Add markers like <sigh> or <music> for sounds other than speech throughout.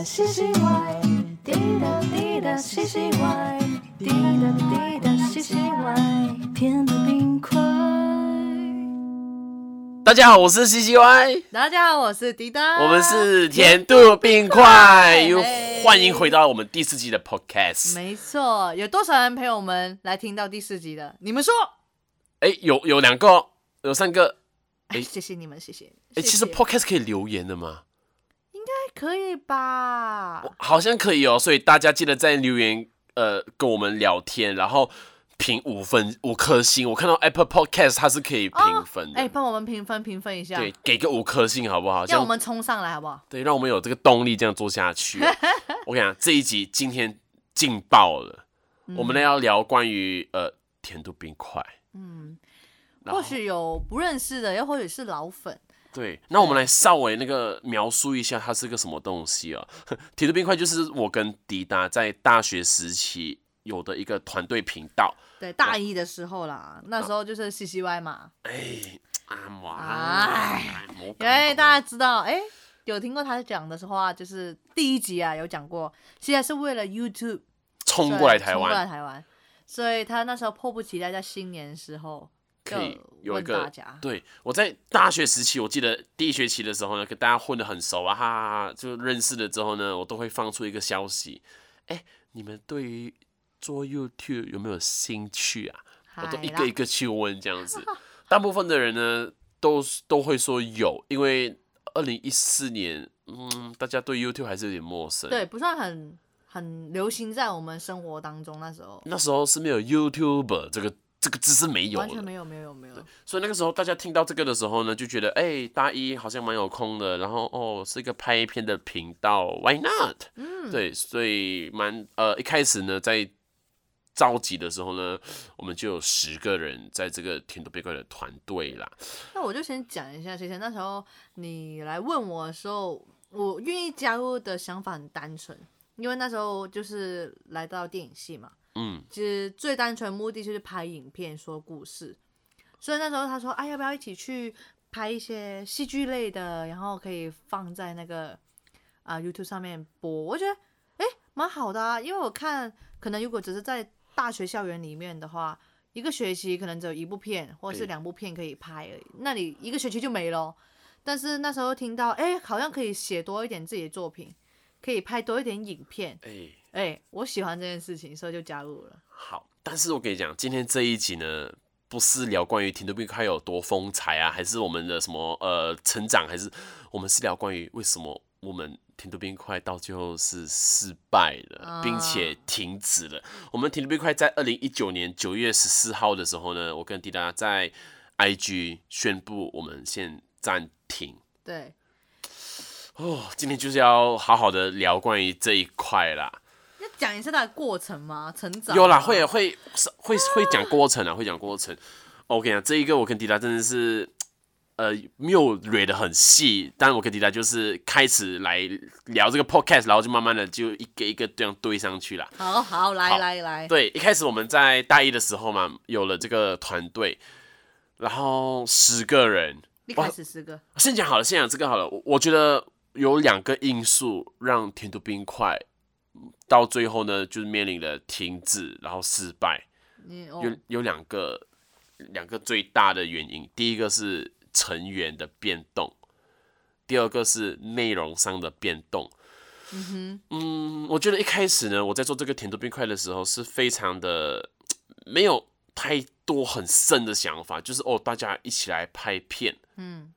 哒西西歪，滴答滴答西西歪，滴答滴答西西歪，甜的冰块。大家好，我是 C C Y，大家好，我是滴答，我们是甜度冰块，<laughs> 又欢迎回到我们第四季的 Podcast。没错，有多少人陪我们来听到第四集的？你们说？哎，有有两个，有三个。哎，哎谢谢你们，谢谢。哎，其实 Podcast 可以留言的吗？可以吧？好像可以哦，所以大家记得在留言呃跟我们聊天，然后评五分五颗星。我看到 Apple Podcast 它是可以评分的，哎，帮我们评分评分一下，对，给个五颗星好不好？让我们冲上来好不好？对，让我们有这个动力这样做下去。<laughs> 我跟你讲，这一集今天劲爆了，我们呢要聊关于呃甜度冰块。嗯，或许有不认识的，又或许是老粉。对，那我们来稍微那个描述一下它是个什么东西啊？铁路冰块就是我跟迪达在大学时期有的一个团队频道。对，大一的时候啦，那时候就是 C C Y 嘛，哎，啊哇，哎魔因为大家知道，哎，有听过他讲的话，就是第一集啊有讲过，现在是为了 YouTube 冲过来台冲过来湾，台湾，所以他那时候迫不及待在新年的时候可以有一个对我在大学时期，我记得第一学期的时候呢，跟大家混得很熟啊，哈哈哈，就认识了之后呢，我都会放出一个消息，哎，你们对于做 YouTube 有没有兴趣啊？我都一个一个去问这样子。<laughs> 大部分的人呢，都都会说有，因为二零一四年，嗯，大家对 YouTube 还是有点陌生。对，不算很很流行在我们生活当中，那时候那时候是没有 YouTuber 这个这个字是没有的，完全没有没有没有，所以那个时候大家听到这个的时候呢，就觉得哎、大一好像蛮有空的，然后哦是一个拍片的频道，Why not？嗯，对，所以蛮呃一开始呢在召集的时候呢，我们就有十个人在这个甜度冰块的团队啦。那我就先讲一下，其实那时候你来问我的时候，我愿意加入的想法很单纯，因为那时候就是来到电影系嘛，嗯，其实最单纯目的就是拍影片、说故事。所以那时候他说：“哎，要不要一起去拍一些戏剧类的，然后可以放在那个啊、YouTube 上面播？”我觉得哎蛮好的啊，因为我看可能如果只是在大学校园里面的话，一个学期可能只有一部片或者是两部片可以拍而已，那你一个学期就没了。但是那时候听到哎，好像可以写多一点自己的作品，可以拍多一点影片，哎、哎，我喜欢这件事情，所以就加入了。好，但是我跟你讲，今天这一集呢，不是聊关于甜度冰块有多风采啊，还是我们的什么呃成长，还是我们是聊关于为什么我们甜度冰块到最后是失败了，啊并且停止了。我们甜度冰块在二零一九年九月十四号的时候呢，我跟迪达在 IG 宣布我们先暂停。对，哦，今天就是要好好的聊关于这一块啦。要讲一下它的过程吗？成长有啦，会会会会讲过程啊，会讲过程。我跟你讲，这一个我跟迪达真的是，呃，没有捋的很细，但我跟迪达就是开始来聊这个 podcast，然后就慢慢的就一个一个这样堆上去了。好好来来来，对，一开始我们在大一的时候嘛，有了这个团队，然后十个人，一开始十个，先讲好了，先讲这个好了。我我觉得有两个因素让甜度冰块到最后呢，就是面临了停止，然后失败。有有两个两个最大的原因，第一个是成员的变动，第二个是内容上的变动。嗯哼，我觉得一开始呢，我在做这个甜度冰块的时候是非常的没有太多很深的想法，就是哦，大家一起来拍片，嗯，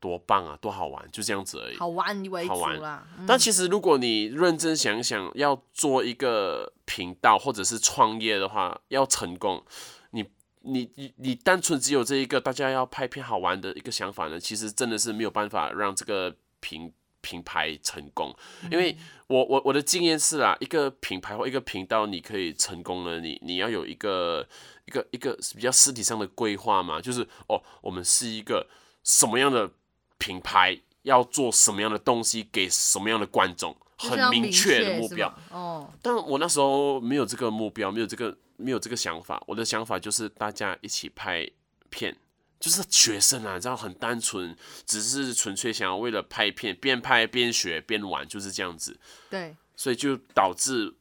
多棒啊，多好玩，就这样子而已。好玩为主好玩啦。嗯但其实如果你认真想想，要做一个频道或者是创业的话，要成功，你你你你单纯只有这一个大家要拍片好玩的一个想法呢，其实真的是没有办法让这个品品牌成功。因为我我我的经验是啊，一个品牌或一个频道你可以成功了，你你要有一个一个一个比较实体上的规划嘛，就是哦，我们是一个什么样的品牌，要做什么样的东西给什么样的观众，很明确的目标。哦，但我那时候没有这个目标，没有这个没有这个想法。我的想法就是大家一起拍片，就是学生啊，这样很单纯，只是纯粹想要为了拍片，边拍边学边玩，就是这样子，对，所以就导致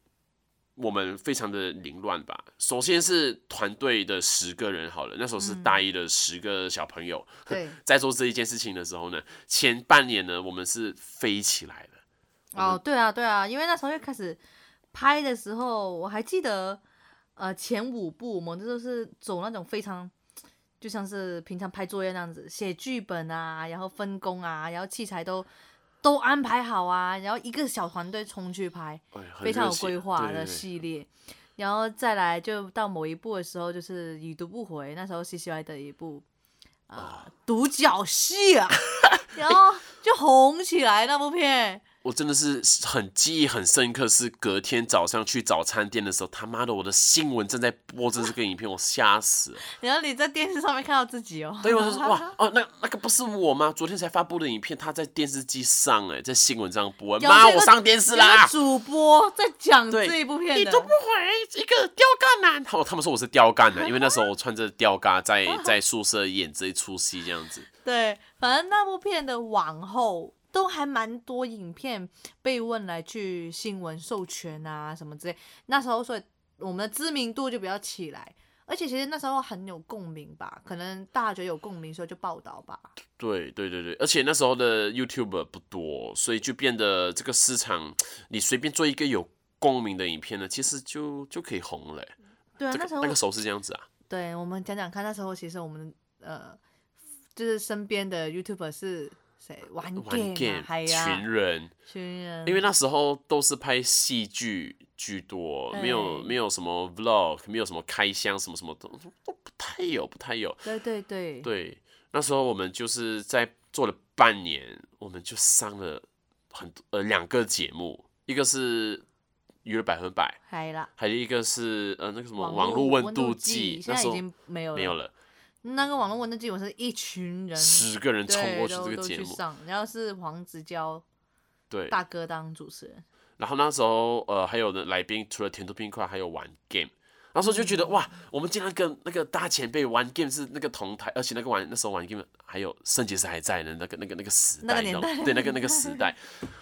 我们非常的凌乱吧。首先是团队的十个人好了，那时候是大一的十个小朋友，对，<laughs> 在做这一件事情的时候呢，前半年呢，我们是飞起来的。哦，对啊，对啊，因为那时候一开始拍的时候，我还记得，呃，前五部我们都是走那种非常，就像是平常拍作业那样子，写剧本啊，然后分工啊，然后器材都都安排好啊，然后一个小团队冲去拍，哎，非常有规划的系列。然后再来就到某一部的时候，就是已读不回，那时候 C C Y 的一部啊、哦独角戏啊，<laughs> 然后就红起来那部片。我真的是很记忆很深刻，是隔天早上去早餐店的时候，他妈的我的新闻正在播着这个影片，我吓死了。然后你在电视上面看到自己哦，对，我就说 <laughs> 哇哦，那那个不是我吗？昨天才发布的影片，他在电视机上哎，在新闻上播，妈，我上电视啦！主播在讲对这一部片你都不，回一个钓竿男，哦，他们说我是钓竿男，因为那时候我穿着吊嘎在在宿舍演这一出戏这样子。<laughs> 对，反正那部片的往后都还蛮多影片被问来去新闻授权啊什么之类，那时候所以我们的知名度就比较起来，而且其实那时候很有共鸣吧，可能大家觉得有共鸣，所以就报道吧。对对对对，而且那时候的 YouTuber 不多，所以就变得这个市场，你随便做一个有共鸣的影片呢，其实就就可以红了欸。对啊，那时候个那个时候是这样子啊。对我们讲讲看，那时候其实我们呃，就是身边的 YouTuber 是谁？玩玩 game 群人，群人，因为那时候都是拍戏剧居多，没有哎没有什么 vlog，没有什么开箱，什么什么都都不太有，不太有。对对对。对，那时候我们就是在做了半年，我们就上了很多呃两个节目，一个是娱乐百分百，还有一个是呃那个什么网络温温度计计，那时候现在已经没有了，没有了，那个网络文的节目是一群人十个人冲过去这个节目，上，然后是黄子佼对，大哥当主持人，然后那时候呃还有的来宾除了甜度冰块，还有玩 game。那时候就觉得嗯。哇，我们竟然跟那个大前辈玩 game 是那个同台，而且那个玩那时候玩 game 还有圣洁是还在的那个那个那个时代，那个你知道对那个那个时代，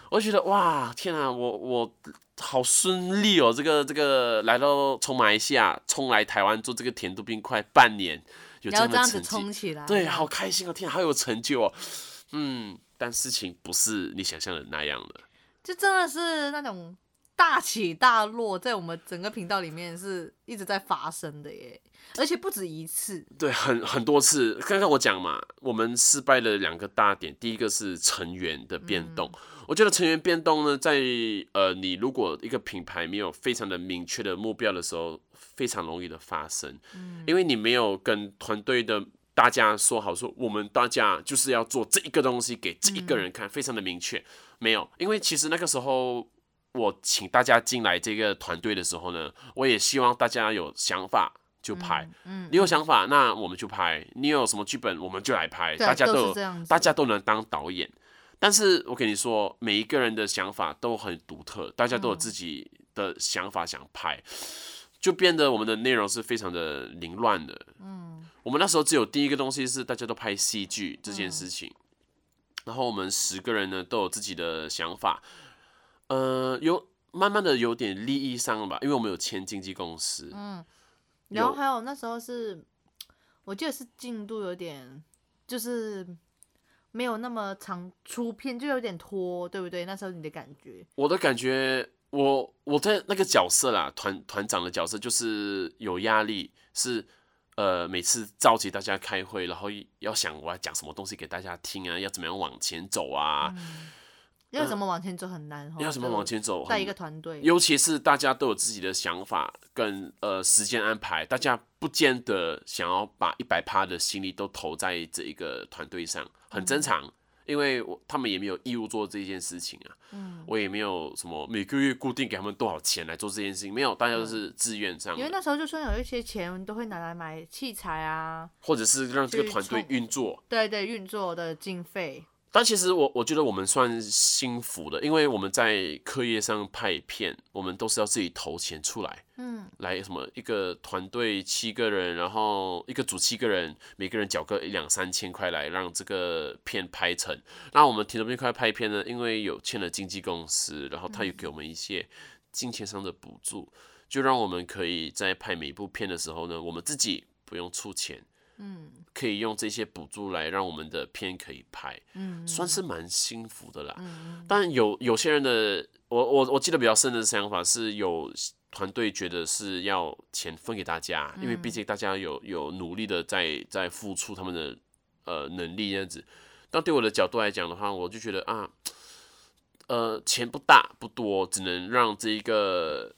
我就觉得哇天啊，我我好顺利哦，这个这个来到从马来西亚冲来台湾做这个甜度冰块半年，有这然后这样子样的成绩，冲起来，对，好开心哦，天啊，好有成就哦，嗯，但事情不是你想象的那样的。就真的是那种大起大落，在我们整个频道里面是一直在发生的耶，而且不止一次，对，很很多次。刚刚我讲嘛，我们失败了两个大点，第一个是成员的变动。我觉得成员变动呢，在呃，你如果一个品牌没有非常的明确的目标的时候，非常容易的发生，嗯因为你没有跟团队的大家说好说，我们大家就是要做这一个东西给这一个人看，非常的明确。没有，因为其实那个时候我请大家进来这个团队的时候呢，我也希望大家有想法就拍。嗯，你有想法，那我们就拍；你有什么剧本，我们就来拍。大家有都是这样，大家都能当导演。但是我跟你说，每一个人的想法都很独特，大家都有自己的想法想拍，就变得我们的内容是非常的凌乱的。嗯，我们那时候只有第一个东西是大家都拍戏剧这件事情，然后我们十个人呢都有自己的想法，呃，有慢慢的有点利益上了吧，因为我们有签经纪公司，嗯然后还有那时候是，我记得是进度有点，就是没有那么长出片，就有点拖，对不对？那时候你的感觉，我的感觉，我我在那个角色啦，团团长的角色就是有压力，是呃每次召集大家开会，然后要想我要讲什么东西给大家听啊，要怎么样往前走啊，要怎么往前走很难哦，要怎么往前走，很带一个团队，尤其是大家都有自己的想法跟呃时间安排，大家不见得想要把一百趴的心力都投在这一个团队上，很正常。因为我他们也没有义务做这件事情啊，嗯。我也没有什么每个月固定给他们多少钱来做这件事情，没有，大家都是自愿上的，因为那时候就算有一些钱都会拿来买器材啊，或者是让这个团队运作。对对，运作的经费，但其实我我觉得我们算幸福的，因为我们在课业上拍片，我们都是要自己投钱出来，嗯，来什么一个团队七个人，然后一个组七个人，每个人缴个一两三千块来让这个片拍成。那我们提了这块拍片呢，因为有签了经纪公司，然后他有给我们一些金钱上的补助，就让我们可以在拍每一部片的时候呢，我们自己不用出钱。嗯。可以用这些补助来让我们的片可以拍，嗯，算是蛮幸福的啦。嗯但有有些人的，我我我记得比较深的想法是有团队觉得是要钱分给大家，因为毕竟大家有有努力的在在付出他们的呃能力这样子。但对我的角度来讲的话，我就觉得啊，呃，钱不大不多，只能让这一个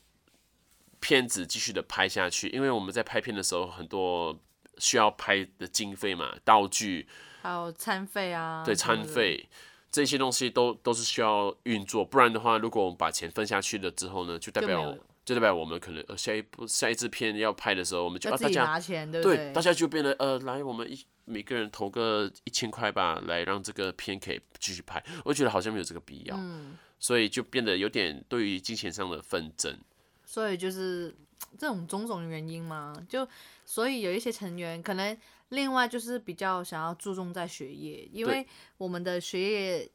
片子继续的拍下去，因为我们在拍片的时候很多需要拍的经费嘛，道具，还有餐费啊，对餐费这些东西都都是需要运作，不然的话，如果我们把钱分下去了之后呢，就代表就就代表我们可能呃下一部下一支片要拍的时候，我们就要自己啊大家拿钱，对？大家就变得呃来我们一每个人投个一千块吧，来让这个片可以继续拍，我觉得好像没有这个必要，嗯，所以就变得有点对于金钱上的纷争。所以就是这种种种原因嘛，就所以有一些成员可能另外就是比较想要注重在学业，因为我们的学业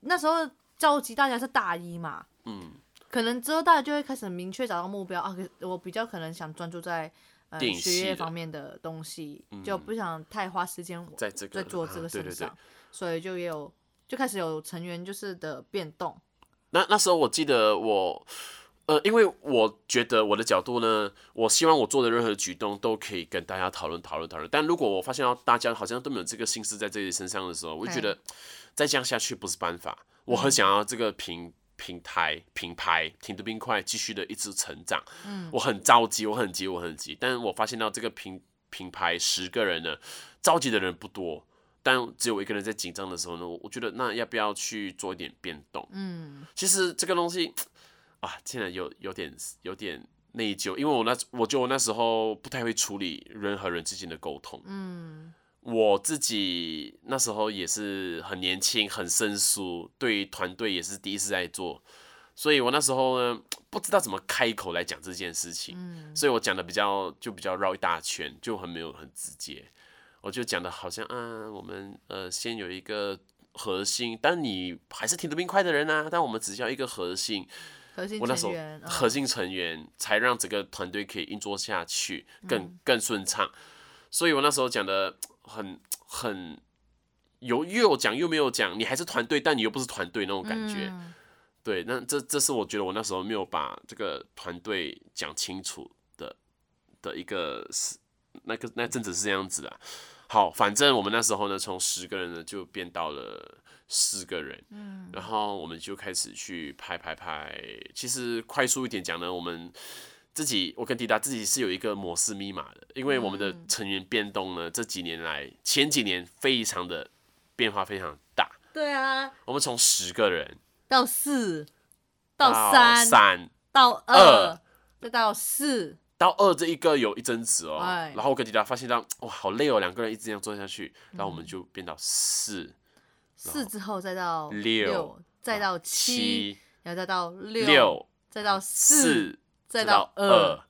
那时候召集大家是大一嘛，嗯，可能之后大家就会开始明确找到目标啊。可我比较可能想专注在呃学业方面的东西，就不想太花时间在这个在做这个啊对对对身上，所以就也有就开始有成员就是的变动。那那时候我记得我，呃，因为我觉得我的角度呢，我希望我做的任何举动都可以跟大家讨论讨论讨论。但如果我发现到大家好像都没有这个心思在这里身上的时候，我就觉得再这样下去不是办法。我很想要这个平平台品牌挺得冰块继续的一直成长。嗯，我很着急，我很急，我很急。但我发现到这个品品牌十个人呢，着急的人不多。但只有我一个人在紧张的时候呢，我我觉得那要不要去做一点变动？嗯，其实这个东西啊，现在有有点有点内疚，因为我那我觉得我那时候不太会处理人和人之间的沟通。嗯，我自己那时候也是很年轻，很生疏，对于团队也是第一次在做，所以我那时候呢不知道怎么开口来讲这件事情，嗯所以我讲的比较就比较绕一大圈，就很没有很直接。我就讲的好像啊，我们呃先有一个核心，但你还是挺得冰块的人啊，但我们只需要一个核心，核心我那时候成员，嗯核心成员才让整个团队可以运作下去，更更顺畅。所以我那时候讲的很很有又有讲又没有讲，你还是团队，但你又不是团队那种感觉。嗯对，那这这是我觉得我那时候没有把这个团队讲清楚的的一个是那个那阵子是这样子的。好，反正我们那时候呢，从十个人呢就变到了四个人，嗯，然后我们就开始去拍拍拍。其实快速一点讲呢，我们自己我跟迪达自己是有一个模式密码的，因为我们的成员变动呢，这几年来前几年非常的变化非常大。对啊，我们从十个人到四，到三，三到二二，再到四，到二这一个有一阵子哦，哎。然后我跟迪达发现到哇好累哦，两个人一直这样做下去，然后嗯我们就变到四、四之后再到六再到七，然后再到六，六、再到四，再到到二，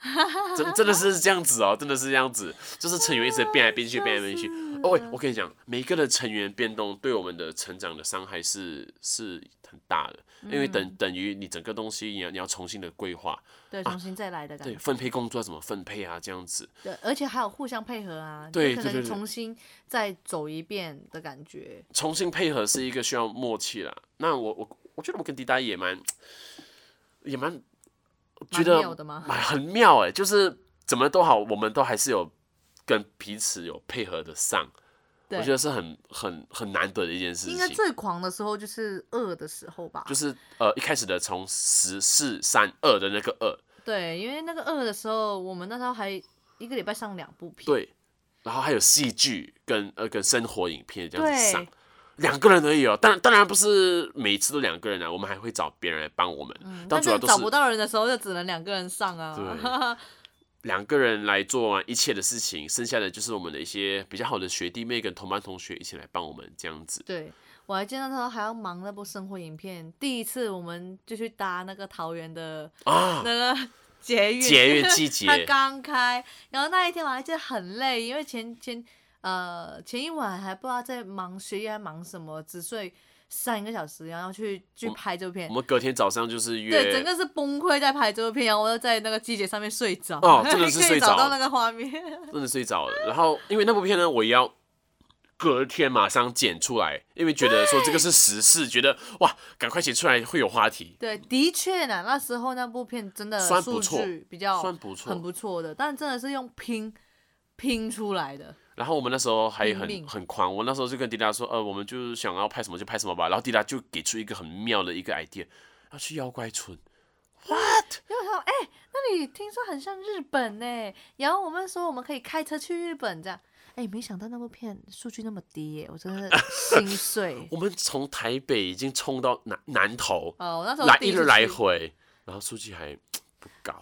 <laughs> 真真的是这样子哦，真的是这样子，就是成员一直变来变去，变来变去。哦，喂，我跟你讲，每一个的成员变动对我们的成长的伤害是是很大的，因为嗯等等于你整个东西你要你要重新的规划，对，重新再来的感对，觉。分配工作怎么分配啊，这样子。对，而且还有互相配合啊，对可能对对对对重新再走一遍的感觉。重新配合是一个需要默契啦。那我我我觉得我跟迪达也蛮也蛮觉蛮得妙的吗蛮很妙哎、就是怎么都好，我们都还是有跟彼此有配合的上，我觉得是很很很难得的一件事情。应该最狂的时候就是二的时候吧？就是呃一开始的从十四三二的那个二，对，因为那个二的时候，我们那时候还一个礼拜上两部片。对，然后还有戏剧跟呃跟生活影片这样子上。两个人而已哦，当然当然不是每一次都两个人啊，我们还会找别人来帮我们，但但主要都是是找不到人的时候，就只能两个人上啊。对 <laughs> 两个人来做完一切的事情，剩下的就是我们的一些比较好的学弟妹跟同班同学一起来帮我们这样子。对，我还记得那时候还要忙那部生活影片，第一次我们就去搭那个桃园的啊，那个捷运，节约季节 <laughs> 它刚开，然后那一天我还记得很累，因为前前呃前一晚还不知道在忙学业还忙什么，只睡三个小时，然后去去拍这部片我。们隔天早上就是约对，整，个是崩溃在拍这部片，然后我又在那个季节上面睡着，哦真的是可以睡着找到那个画面。<laughs> 真的睡着了。然后因为那部片呢，我也要隔天马上剪出来，因为觉得说这个是时事，觉得哇，赶快剪出来会有话题，对，的确呢，那时候那部片真的数算不错据比较算不错很不错的，但真的是用拼拼出来的。然后我们那时候还很很狂，我那时候就跟迪达说，呃，我们就是想要拍什么就拍什么吧。然后迪达就给出一个很妙的一个 idea，要去妖怪村。What？因为我想，哎、那里听说很像日本呢，然后我们说我们可以开车去日本这样，哎、没想到那部片数据那么低耶，我真的心碎。<laughs> 我们从台北已经冲到南南投，哦，我那时候来一日第次去，来回，然后数据还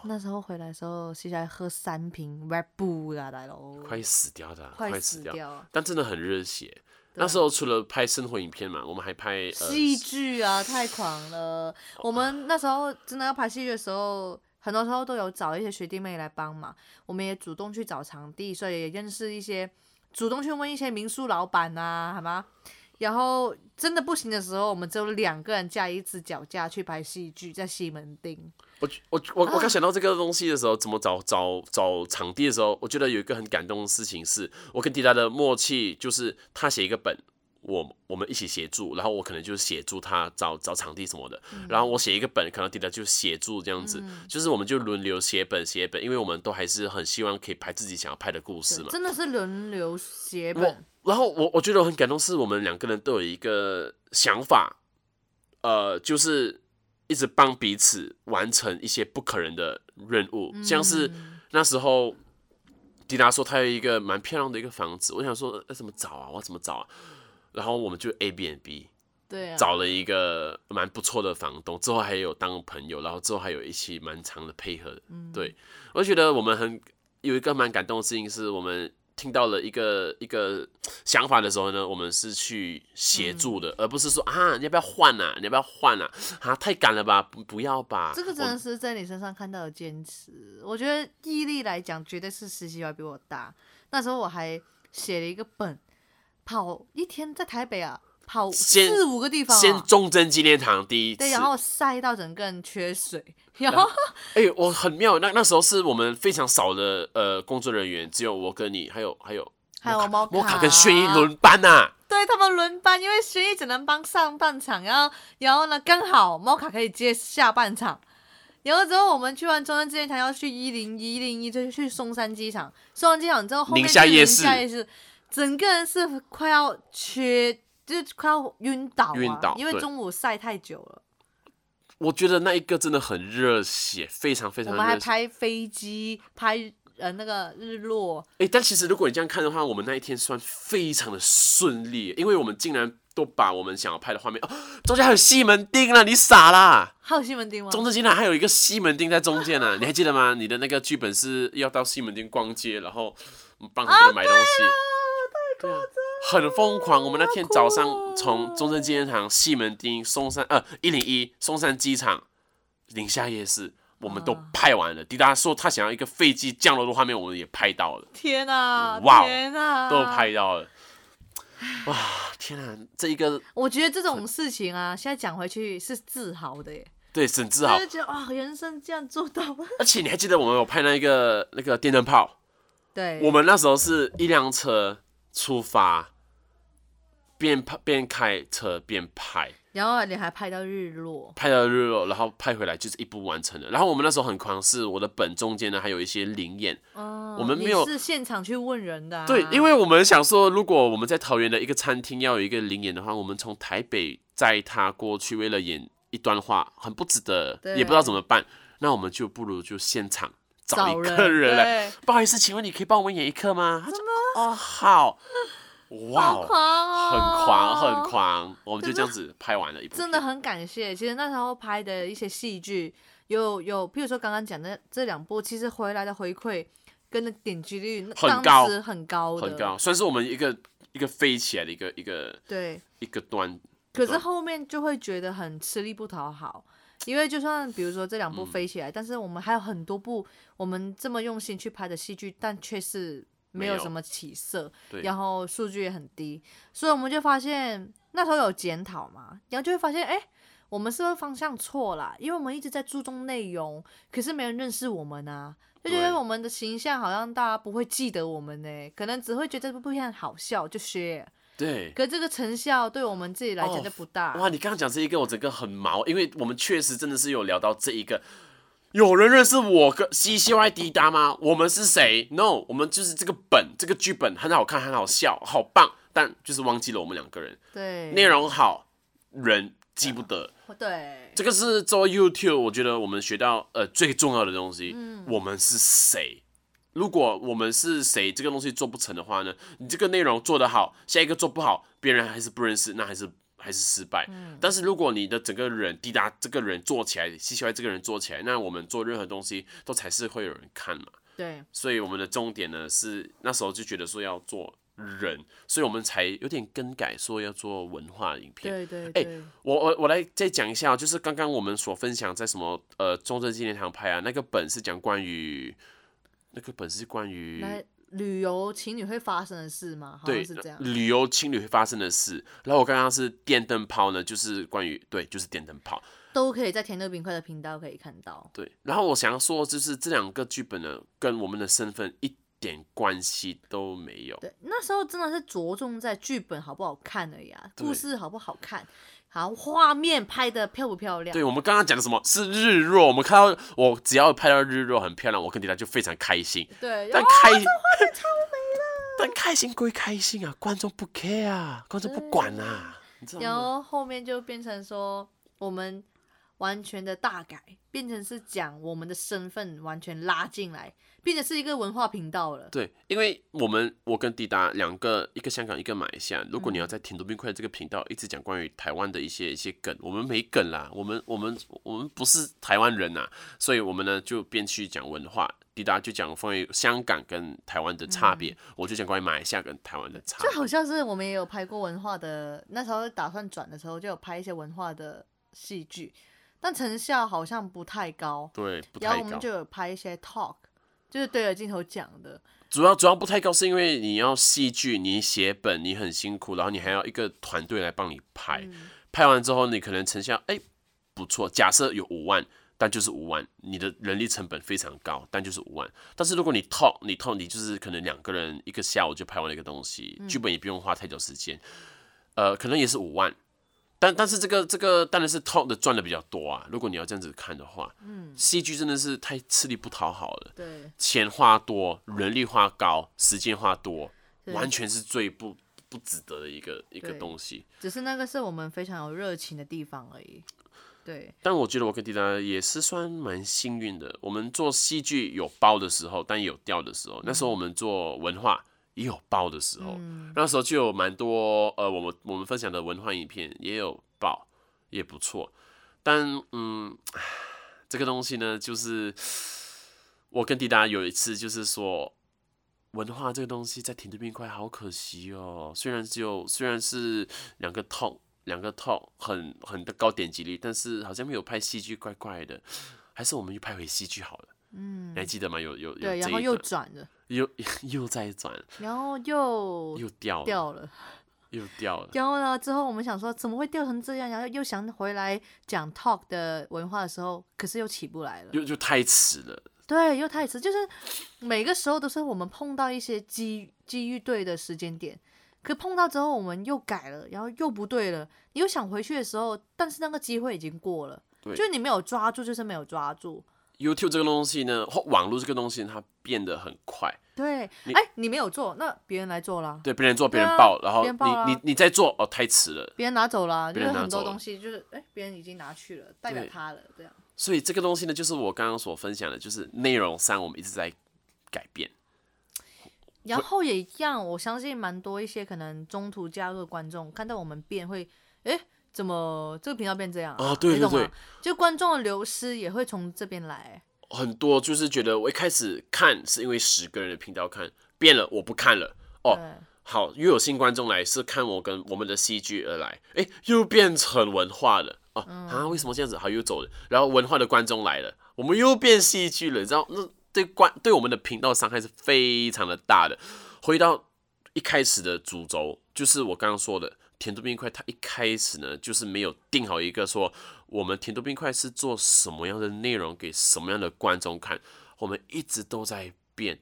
那时候回来的时候，现在喝三瓶 Red Bull 啊，来喽，快死掉的啊，快死掉。但真的很热血。那时候除了拍生活影片嘛，我们还拍呃戏剧啊，<laughs> 太狂了！我们那时候真的要拍戏剧的时候，很多时候都有找一些学弟妹来帮忙，我们也主动去找场地，所以也认识一些，主动去问一些民宿老板啊，好吗？然后真的不行的时候，我们只有两个人架一只脚架去拍戏剧，在西门町。我我我啊我刚想到这个东西的时候，怎么找找找场地的时候，我觉得有一个很感动的事情是，我跟迪达的默契就是他写一个本，我我们一起协助，然后我可能就是协助他找找场地什么的，嗯然后我写一个本，可能迪达就协助这样子，就是我们就轮流写本写本，因为我们都还是很希望可以拍自己想要拍的故事嘛。真的是轮流写本，然后我我觉得我很感动，是我们两个人都有一个想法，呃，就是一直帮彼此完成一些不可能的任务，像是那时候迪达说他有一个蛮漂亮的一个房子，我想说呃怎么找啊，我怎么找啊？然后我们就 A B N B 对啊，找了一个蛮不错的房东，之后还有当朋友，然后之后还有一起蛮长的配合的。对我觉得我们很有一个蛮感动的事情，是我们听到了一个一个想法的时候呢，我们是去协助的，而不是说啊你要不要换啊，你要不要换啊？啊太赶了吧，不不要吧。这个真的是在你身上看到的坚持。我觉得毅力来讲，绝对是实习要比我大。那时候我还写了一个本，跑一天在台北啊，跑四五个地方、先啊。中正纪念堂第一次，对，然后晒到整个人缺水，<laughs> 然后哎、我很妙，那那时候是我们非常少的呃工作人员，只有我跟你，还有还有还有猫摩卡卡跟轩逸轮班呐、啊。对他们轮班，因为轩逸只能帮上半场，然后然后呢刚好猫卡可以接下半场。然后之后我们去完中山纪念堂，要去一零一零一，就去松山机场。松山机场之后，后面去宁夜市夏夜市，整个人是快要缺，就是快要晕倒、啊，晕倒因为中午晒太久了。我觉得那一个真的很热血，非常非常我们还。拍飞机，拍呃那个日落，哎、但其实如果你这样看的话，我们那一天算非常的顺利，因为我们竟然都把我们想要拍的画面，哦，中间还有西门町啦，你傻啦！还有西门町吗？中间竟然还有一个西门町在中间呢、你还记得吗？你的那个剧本是要到西门町逛街，然后帮很多人买东西，对啊，很疯狂。我们那天早上从中正纪念堂、西门町、松山呃一零一松山机场、宁夏夜市，我们都啊拍完了。迪达说他想要一个飞机降落的画面，我们也拍到了，天啊！哇哦天啊！都拍到了。哇，天啊，这一个我觉得这种事情啊，现在讲回去是自豪的耶。对沈志豪就，觉得哇，人生这样做到了。而且你还记得我们有拍那个那个电灯泡？对，我们那时候是一辆车出发，边拍边开车边拍，然后你还拍到日落，拍到日落，然后拍回来就是一部完成的。然后我们那时候很狂，是我的本中间呢还有一些灵验。哦，我们没有是现场去问人的、啊，对，因为我们想说，如果我们在桃园的一个餐厅要有一个灵演的话，我们从台北载他过去，为了演一段话，很不值得，也不知道怎么办。那我们就不如就现场找找一个人来。对不好意思，请问你可以帮我们演一刻吗？他说？哦，好。哇好哦，狂哦，很狂，很狂。我们就这样子拍完了一部，真的很感谢。其实那时候拍的一些戏剧，有有，譬如说刚刚讲的这两部，其实回来的回馈跟那点击率当很高很高的，很高，算是我们一个一个飞起来的一个一个对。一个端可是后面就会觉得很吃力不讨好，因为就算比如说这两部嗯。飞起来，但是我们还有很多部我们这么用心去拍的戏剧，但却是没没有有什么起色，然后数据也很低，所以我们就发现那时候有检讨嘛，然后就会发现，哎、我们是不是方向错了？因为我们一直在注重内容，可是没人认识我们啊，就觉得我们的形象好像大家不会记得我们呢、可能只会觉得这部片好笑就 share，对。可这个成效对我们自己来讲哦就不大。哇，你刚刚讲这一个，我整个很毛，因为我们确实真的是有聊到这一个。有人认识我跟 C C Y 迪达吗？我们是谁？No，我们就是这个本，这个剧本很好看，很好笑，好棒，但就是忘记了我们两个人。对，内容好，人记不得。对这个是做 YouTube，我觉得我们学到呃最重要的东西，嗯我们是谁？如果我们是谁，这个东西做不成的话呢？你这个内容做得好，下一个做不好，别人还是不认识，那还是还是失败。嗯但是如果你的整个人滴答这个人做起来，西西歪这个人做起来，那我们做任何东西都才是会有人看嘛。对所以我们的重点呢是那时候就觉得说要做人，所以我们才有点更改，说要做文化影片。对对哎对，我我我来再讲一下哦，就是刚刚我们所分享在什么呃中正纪念堂拍啊，那个本是讲关于那个本是关于来旅游情侣会发生的事吗？好对像是这样。旅游情侣会发生的事。然后我刚刚是电灯泡呢，就是关于对，就是电灯泡。都可以在甜乐冰块的频道可以看到。对，然后我想要说，就是这两个剧本呢，跟我们的身份一点关系都没有。对，那时候真的是着重在剧本好不好看而已啊，故事好不好看，好画面拍的漂不漂亮。对，我们刚刚讲的什么是日落？我们看到我只要拍到日落很漂亮，我跟迪达就非常开心。对，但然后开但开心归开心啊，观众不 care 啊，观众不管啊，你知道然吗？后后面就变成说我们完全的大改，变成是讲我们的身份完全拉进来，变成是一个文化频道了。对，因为我们我跟迪达两个，一个香港，一个马来西亚。如果嗯你要在甜度冰块这个频道一直讲关于台湾的一些一些梗，我们没梗啦，我们我们我们不是台湾人呐，所以我们呢就边去讲文化，迪达就讲关于香港跟台湾的差别，我就讲关于马来西亚跟台湾的差别就。好像是我们也有拍过文化的，那时候打算转的时候就有拍一些文化的戏剧，但成效好像不太高。对，不太高然后我们就。有拍一些 talk，就是对着镜头讲的。主要主要不太高，是因为你要戏剧，你写本，你很辛苦，然后你还要一个团队来帮你拍。嗯拍完之后，你可能成效哎、不错，假设有五万，但就是五万，你的人力成本非常高，但就是五万。但是如果你 talk，你 talk，你就是可能两个人一个下午就拍完了一个东西，剧本也不用花太久时间，呃，可能也是五万。但但是这个这个当然是 talk 的赚的比较多啊。如果你要这样子看的话，嗯，戏剧真的是太吃力不讨好了。对，钱花多，人力花高，时间花多，完全是最不不值得的一个一个东西。只是那个是我们非常有热情的地方而已。对，但我觉得我跟迪达也是算蛮幸运的。我们做戏剧有包的时候，但也有掉的时候。那时候我们做文化也有爆的时候，那时候就有蛮多呃，我们我们分享的文化影片也有爆，也不错。但嗯，这个东西呢，就是我跟迪达有一次就是说，文化这个东西在甜度冰块好可惜哦。虽然只有虽然是两个痛两个 talk 很很的高点击率，但是好像没有拍戏剧，怪怪的。还是我们去拍回戏剧好了。嗯，你还记得吗？有有有对，这然后又转了，又又再转，<laughs> 然后又又掉了，掉了，又掉了。然后呢，之后我们想说怎么会掉成这样，然后又想回来讲 talk 的文化的时候，可是又起不来了。又就太迟了，对，又太迟，就是每个时候都是我们碰到一些机机遇对的时间点，可碰到之后我们又改了，然后又不对了，你又想回去的时候，但是那个机会已经过了，对就是你没有抓住，就是没有抓住。YouTube 这个东西呢，或网络这个东西，它变得很快。对，你哎，你没有做，那别人来做了，对，别人做，别人报，然后你你你在做，哦，太迟了。别人拿走了，就别是很人拿走了多东西就是哎，别人已经拿去了，代表他了，这样。所以这个东西呢，就是我刚刚所分享的，就是内容上我们一直在改变。然后也一样，我相信蛮多一些可能中途加入的观众看到我们变会，哎，怎么这个频道变这样啊对对对就观众的流失也会从这边来。很多就是觉得我一开始看是因为十个人的频道看，变了我不看了。哦，好，又有新观众来是看我跟我们的戏剧而来，哎，又变成文化了哦、啊？为什么这样子？好，又走了，然后文化的观众来了，我们又变戏剧了，你知道那对观对我们的频道伤害是非常的大的。回到一开始的主轴，就是我刚刚说的甜度冰块，它一开始呢就是没有定好一个说我们甜度冰块是做什么样的内容给什么样的观众看，我们一直都在变。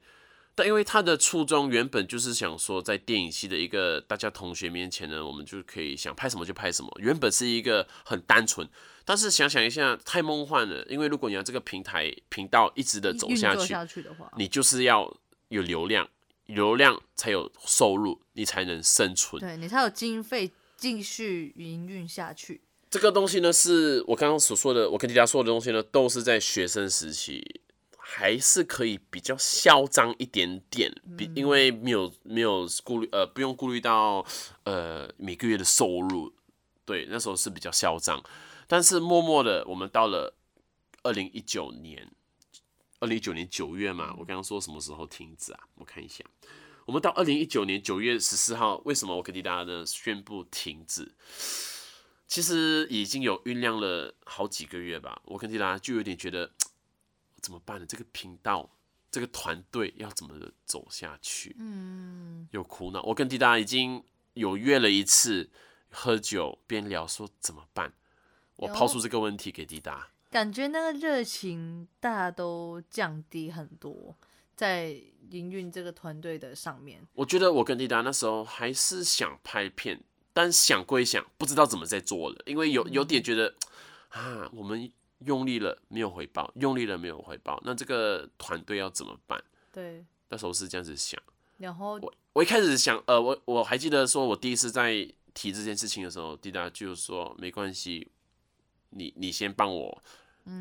但因为他的初衷原本就是想说，在电影系的一个大家同学面前呢，我们就可以想拍什么就拍什么，原本是一个很单纯。但是想想一下，太梦幻了。因为如果你要这个平台频道一直的走下去，下去的话，你就是要有流量，流量才有收入，你才能生存。对你才有经费继续营运下去。这个东西呢，是我刚刚所说的，我跟大家说的东西呢，都是在学生时期，还是可以比较嚣张一点点，比因为没有没有顾虑，呃，不用顾虑到呃每个月的收入，对，那时候是比较嚣张。但是默默的，我们到了二零一九年，二零一九年九月嘛，我刚刚说什么时候停止啊？我看一下，我们到二零一九年九月十四号，为什么我跟大家呢宣布停止？其实已经有酝酿了好几个月吧，我跟迪达就有点觉得 <tsk> 怎么办呢？这个频道，这个团队要怎么走下去？嗯，有苦恼。我跟迪达已经有约了一次喝酒边聊，说怎么办？我抛出这个问题给迪达，感觉那个热情大家都降低很多，在营运这个团队的上面。我觉得我跟迪达那时候还是想拍片，但想归想，不知道怎么在做了，因为有有点觉得啊，我们用力了没有回报，用力了没有回报，那这个团队要怎么办？对，那时候是这样子想。然后我我一开始想，呃，我我还记得说，我第一次在提这件事情的时候，迪达就说没关系，你你先帮我，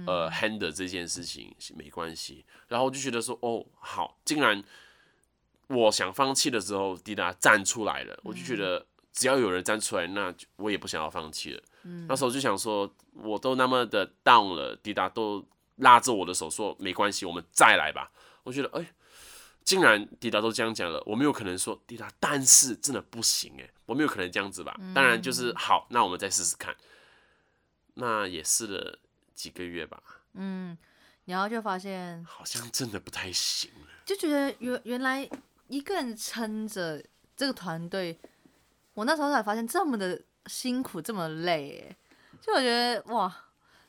呃，handle 这件事情没关系。然后我就觉得说，哦，好，竟然我想放弃的时候，迪达站出来了，我就觉得只要有人站出来，那就我也不想要放弃了。那时候就想说，我都那么的 down 了，迪达都拉着我的手说没关系，我们再来吧。我觉得，哎、竟然迪达都这样讲了，我没有可能说迪达，但是真的不行哎，我没有可能这样子吧。当然就是好，那我们再试试看。那也试了几个月吧，嗯，然后就发现，好像真的不太行了。就觉得原原来一个人撑着这个团队，我那时候才发现这么的辛苦，这么累，哎，就我觉得哇，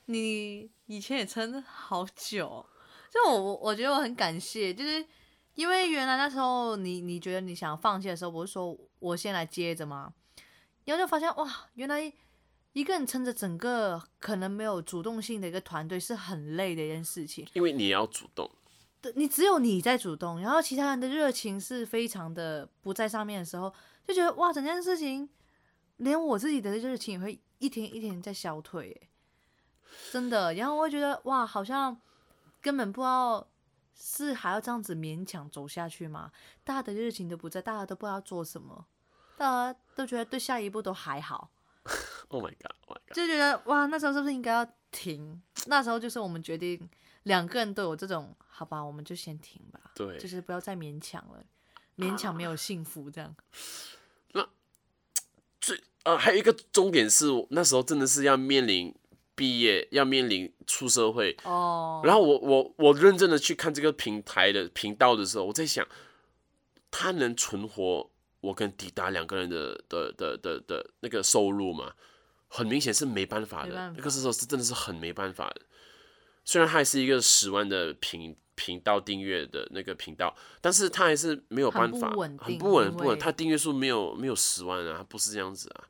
你以前也撑好久，就我我我觉得我很感谢，就是因为原来那时候你你觉得你想放弃的时候，我是说我先来接着嘛，然后就发现哇，原来一个人撑着整个可能没有主动性的一个团队是很累的一件事情。因为你也要主动，对你只有你在主动，然后其他人的热情是非常的不在上面的时候，就觉得哇，整件事情连我自己的热情也会一天一天在消退，哎，真的。然后我会觉得哇，好像根本不知道是还要这样子勉强走下去吗？大家的热情都不在，大家都不知道做什么，大家都觉得对下一步都还好，<laughs> Oh my god！Oh my god！就觉得哇，那时候是不是应该要停？<tsk> 那时候就是我们决定两个人都有这种，好吧，我们就先停吧。对，就是不要再勉强了，勉强没有幸福这样。<sighs> 那最呃，还有一个重点是，那时候真的是要面临毕业，要面临出社会。哦，然后我我我认真的去看这个平台的频道的时候，我在想，他能存活我跟迪达两个人的的的的的那个收入嘛？很明显是没办法的，法那个时候是真的是很没办法的。虽然它还是一个十万的频频道订阅的那个频道，但是它还是没有办法，很不稳很不稳不稳。因为它订阅数没有没有十万啊，它不是这样子啊，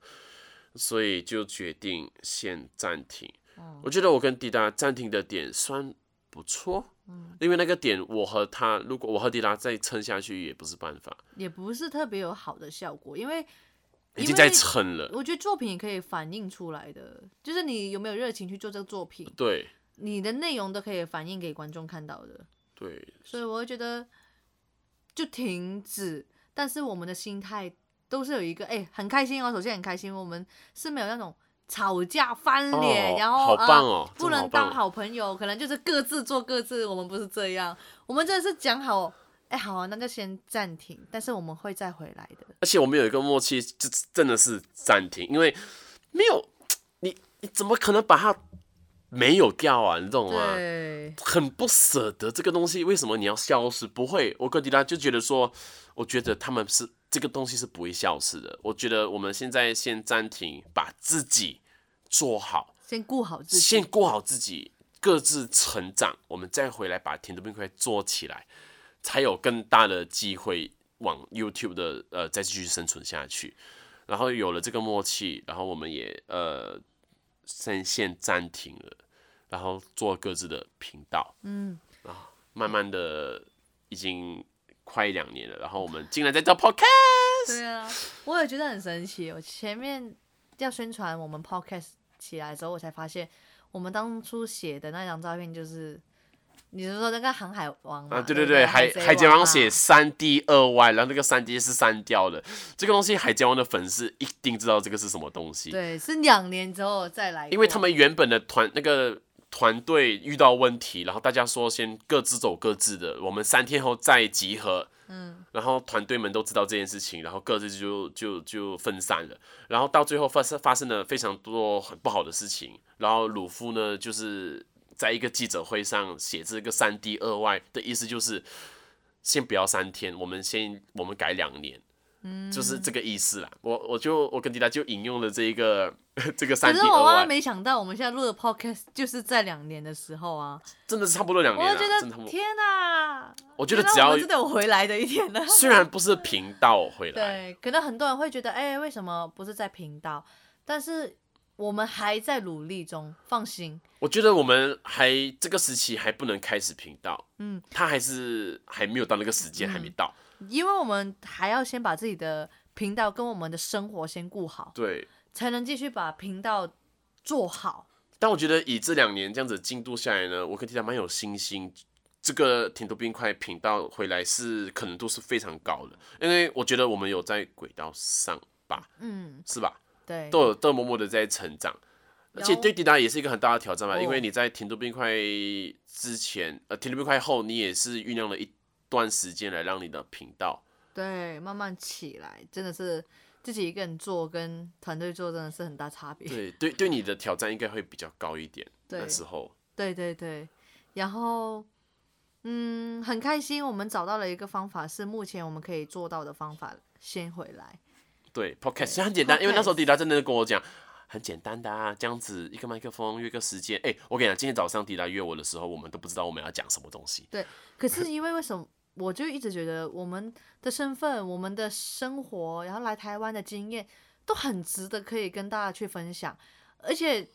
所以就决定先暂停。哦我觉得我跟迪达暂停的点算不错，嗯。因为那个点我和他，如果我和迪拉再撑下去也不是办法，也不是特别有好的效果，因为已经在撑了。我觉得作品也可以反映出来的，就是你有没有热情去做这个作品，对。你的内容都可以反映给观众看到的。对，所以我会觉得就停止，但是我们的心态都是有一个哎、很开心哦，首先很开心，我们是没有那种吵架翻脸，哦然后好棒哦呃、不能当好朋友，可能就是各自做各自，我们不是这样，我们真的是讲好。哎、好啊，那就先暂停，但是我们会再回来的。而且我们有一个默契，就真的是暂停，因为没有你，你怎么可能把它没有掉啊？你懂吗？对，很不舍得这个东西，为什么你要消失？不会，我跟迪拉就觉得说，我觉得他们是这个东西是不会消失的。我觉得我们现在先暂停，把自己做好，先顾好自己。先顾好自己，各自成长，我们再回来把甜豆冰块做起来，才有更大的机会往 YouTube 的呃再继续生存下去。然后有了这个默契，然后我们也呃先先暂停了，然后做各自的频道，嗯，慢慢的已经快两年了，然后我们竟然在做 Podcast，对啊，我也觉得很神奇。我前面要宣传我们 podcast 起来之后，我才发现我们当初写的那张照片就是，你是说那个航海王吗？啊，对对对对，海海贼王写三 D 二 Y，然后那个三 D 是删掉的，这个东西海贼王的粉丝一定知道这个是什么东西，对，是两年之后再来，因为他们原本的团那个团队遇到问题，然后大家说先各自走各自的，我们三天后再集合。嗯，然后团队们都知道这件事情，然后各自就就就分散了，然后到最后发生发生了非常多很不好的事情，然后鲁夫呢就是在一个记者会上写这个三 D 二 Y 的意思就是先不要三天，我们先我们改两年，嗯，就是这个意思啦。我我就我跟迪达就引用了这一个 <laughs> 这个三可是我万万没想到，我们现在录的 podcast 就是在两年的时候啊！真的是差不多两年了，我觉。得天哪，我觉得只要我真的有回来的一天呢。虽然不是频道回来，对，可能很多人会觉得，哎、为什么不是在频道？但是我们还在努力中，放心。我觉得我们还这个时期还不能开始频道，嗯，他还是还没有到那个时间，还没到。因为我们还要先把自己的频道跟我们的生活先顾好，对，才能继续把频道做好。但我觉得以这两年这样子进度下来呢，我跟 T 达蛮有信心，这个甜度冰块频道回来是可能度是非常高的，因为我觉得我们有在轨道上吧，嗯，是吧？对，都有都默默的在成长，而且对迪达也是一个很大的挑战吧，哦因为你在甜豆冰块之前，呃，甜豆冰块后，你也是酝酿了一段时间来让你的频道。对，慢慢起来，真的是自己一个人做跟团队做真的是很大差别。<laughs> 对对对，你的挑战应该会比较高一点。对那时候，对对对，然后嗯，很开心，我们找到了一个方法，是目前我们可以做到的方法。先回来，对 podcast 其实很简单，因为那时候迪达真的跟我讲，很简单的啊，这样子一个麦克风约个时间。哎、我跟你讲，今天早上迪达约我的时候，我们都不知道我们要讲什么东西。对可是因为为什么？我就一直觉得我们的身份、我们的生活，然后来台湾的经验，都很值得可以跟大家去分享，而且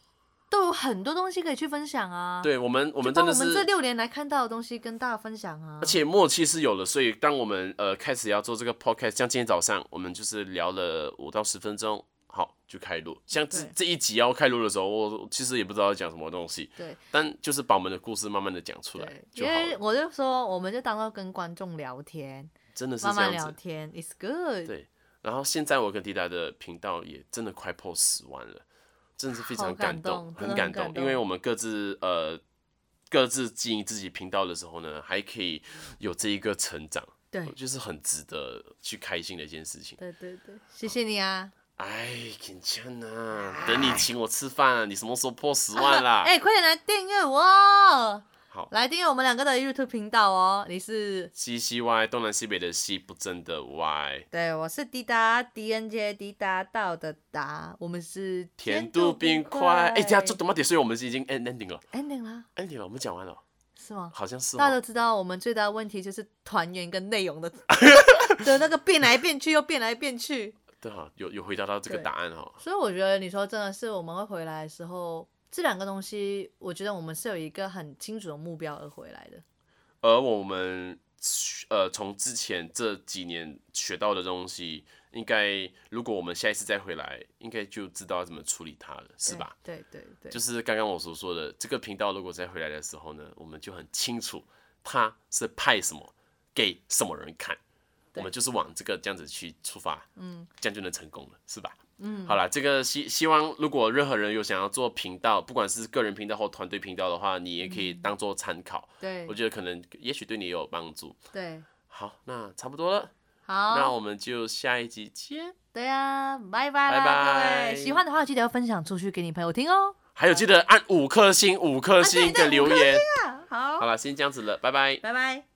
都有很多东西可以去分享啊。对我们，我我们真的我们这，六年来看到的东西跟大家分享啊。而且默契是有了，所以当我们呃开始要做这个 podcast，像今天早上我们就是聊了五到十分钟，好就开录。像这这一集要开录的时候，我其实也不知道要讲什么东西，对但就是把我们的故事慢慢的讲出来对，就好因为。我就说，我们就当做跟观众聊天，真的是慢慢这样子。聊天，it's good。对然后现在我跟迪达的频道也真的快破十万了，真的是非常感动，很感动。因为我们各自呃各自经营自己频道的时候呢，还可以有这一个成长，对就是很值得去开心的一件事情。对对对，谢谢你啊！哎，紧张啊，等你请我吃饭啊，你什么时候破十万啦？哎、快点来订阅我，好来订阅我们两个的 YouTube 频道哦。你是西西歪，东南西北的西，不正的歪。对，我是滴答 D N J 滴答到的答，我们是甜度冰块，哎，等下这怎么点？所以我们是已经 end ending 了 ending 了，，ending 了，我们讲完了，是吗？好像是大家哦。都知道，我们最大的问题就是团员跟内容的 <laughs> 的那个变来变去，又变来变去。对哈，有有回答到这个答案哈。所以我觉得你说真的是我们会回来的时候，这两个东西，我觉得我们是有一个很清楚的目标而回来的。而我们呃从之前这几年学到的东西，应该如果我们下一次再回来，应该就知道怎么处理它了，是吧？对对对，就是刚刚我所说的，这个频道如果再回来的时候呢，我们就很清楚它是派什么给什么人看，我们就是往这个这样子去出发，嗯，这样就能成功了，是吧？嗯，好了，这个希希望如果任何人有想要做频道，不管是个人频道或团队频道的话，你也可以当做参考。对我觉得可能也许对你也有帮助。对，好，那差不多了，好，那我们就下一集见。对啊、拜拜啦，拜拜喜欢的话记得要分享出去给你朋友听哦。还有记得按五颗星，五颗星的留言。好好，了，先这样子了，拜拜。拜拜。